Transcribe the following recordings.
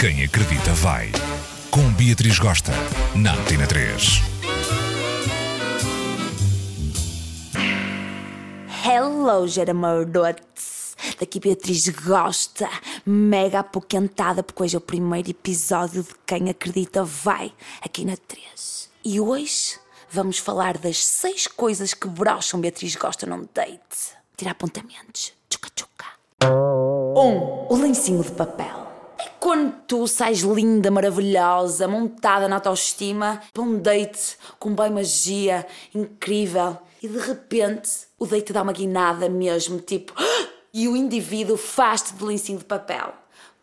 Quem acredita vai. Com Beatriz Gosta, na Antena 3. Hello, Geramardotes! Daqui Beatriz Gosta, mega apoquentada, porque hoje é o primeiro episódio de Quem Acredita Vai, aqui na 3. E hoje vamos falar das seis coisas que brocham Beatriz Gosta num date. Tirar apontamentos. Tchuca tchuca. 1. Um, o lencinho de papel. Quando tu sais linda, maravilhosa, montada na autoestima, para um date com bem magia, incrível, e de repente o date dá uma guinada mesmo, tipo, e o indivíduo faz-te de lencinho de papel.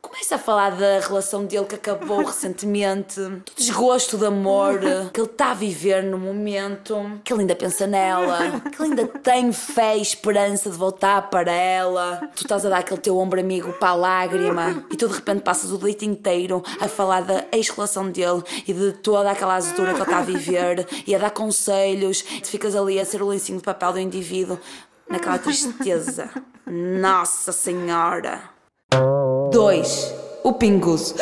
Começa a falar da relação dele que acabou recentemente, do desgosto de amor que ele está a viver no momento, que ele ainda pensa nela, que ele ainda tem fé e esperança de voltar para ela. Tu estás a dar aquele teu ombro amigo para a lágrima e tu de repente passas o date inteiro a falar da ex-relação dele e de toda aquela azedura que ele está a viver e a dar conselhos. Tu ficas ali a ser o lencinho de papel do indivíduo naquela tristeza. Nossa Senhora! 2. O pinguço.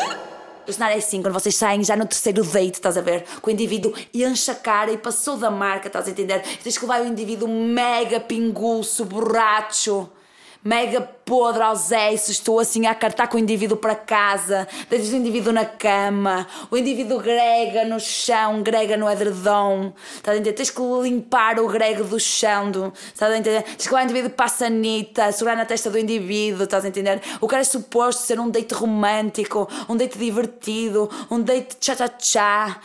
O cenário é assim, quando vocês saem já no terceiro date, estás a ver? Que o indivíduo enche a cara e passou da marca, estás a entender? Tens que levar o indivíduo mega pinguço, borracho, mega podre ao Zé, se estou assim a cartar com o indivíduo para casa, deixas o indivíduo na cama, o indivíduo grega no chão, grega no edredom, estás a entender? Tens que limpar o grego do chão, do, estás a entender? Tens que o indivíduo para a segurar na testa do indivíduo, estás a entender? O cara é suposto ser um date romântico, um date divertido, um date tchá-tchá-tchá.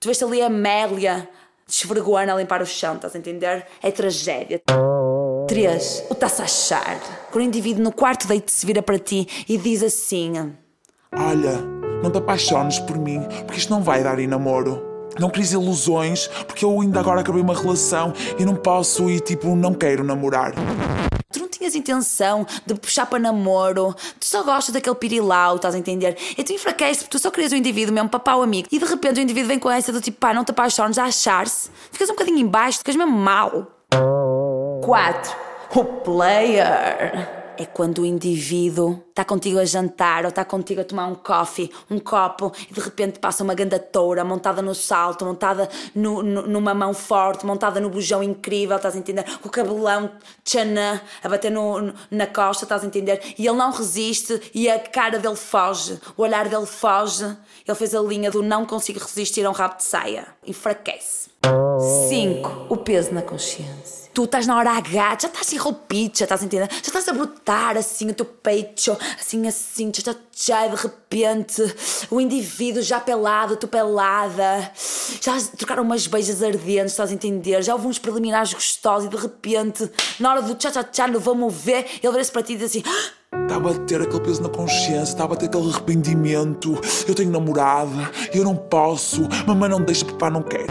Tu vês ali a Amélia desvergoando a limpar o chão, estás a entender? É tragédia. 3. O está-se a achar. Quando o indivíduo no quarto date se vira para ti e diz assim: Olha, não te apaixones por mim, porque isto não vai dar em namoro. Não cries ilusões, porque eu ainda agora acabei uma relação e não posso e tipo, não quero namorar. Tu não tinhas intenção de puxar para namoro, tu só gostas daquele pirilau, estás a entender? E tu enfraqueces porque tu só querias o indivíduo mesmo para pau amigo. E de repente o indivíduo vem com essa do tipo, pá, não te apaixones, a achar-se. Ficas um bocadinho em baixo, ficas mesmo mal. 4. O player. É quando o indivíduo está contigo a jantar ou está contigo a tomar um coffee, um copo, e de repente passa uma ganda toura montada no salto, montada no, no, numa mão forte, montada no bujão incrível, estás a entender? Com o cabelão tchanã a bater no, na costa, estás a entender? E ele não resiste e a cara dele foge, o olhar dele foge. Ele fez a linha do não consigo resistir a um rabo de saia. Enfraquece. 5. O peso na consciência tu estás na hora H, já estás em roupinha, já estás a entender? Já estás a brotar assim o teu peito, assim, assim, já de repente o indivíduo já pelado, tu pelada, já trocaram umas beijas ardentes, estás a entender? Já houve uns preliminares gostosos e de repente, na hora do tchá tchá tchá, não vamos ver, ele vira-se para ti e diz assim. Está a bater aquele peso na consciência, está a bater aquele arrependimento. Eu tenho namorada, eu não posso, mamãe não deixa, papai não quer.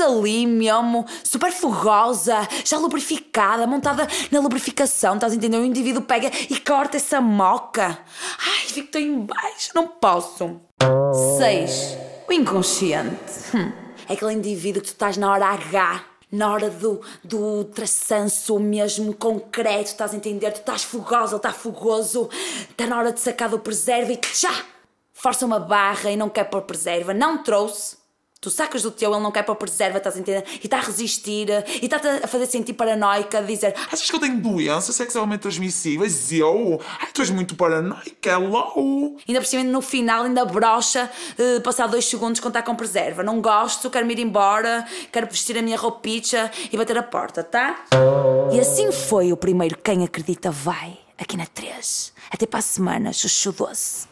Ali mesmo, super fogosa, já lubrificada, montada na lubrificação, estás a entender? O indivíduo pega e corta essa moca. Ai, fico tão em baixo, não posso. 6. O inconsciente. Hum. É aquele indivíduo que tu estás na hora H, na hora do, do traçanço mesmo concreto, estás a entender? Tu estás fogosa, ele está fogoso, está na hora de sacar do preserva e tchá! Força uma barra e não quer pôr preserva, não trouxe. Tu sacas do teu, ele não quer para preserva, estás a entender? E está a resistir, e está-te a fazer sentir paranoica, a dizer Achas que eu tenho doenças sexualmente transmissíveis? Eu? Ai, tu és muito paranoica, hello! Ainda por cima, no final, ainda brocha, uh, passar dois segundos está com preserva. Não gosto, quero me ir embora, quero vestir a minha roupinha e bater a porta, tá? E assim foi o primeiro Quem Acredita Vai, aqui na 3. Até para a semana, chuchu doce.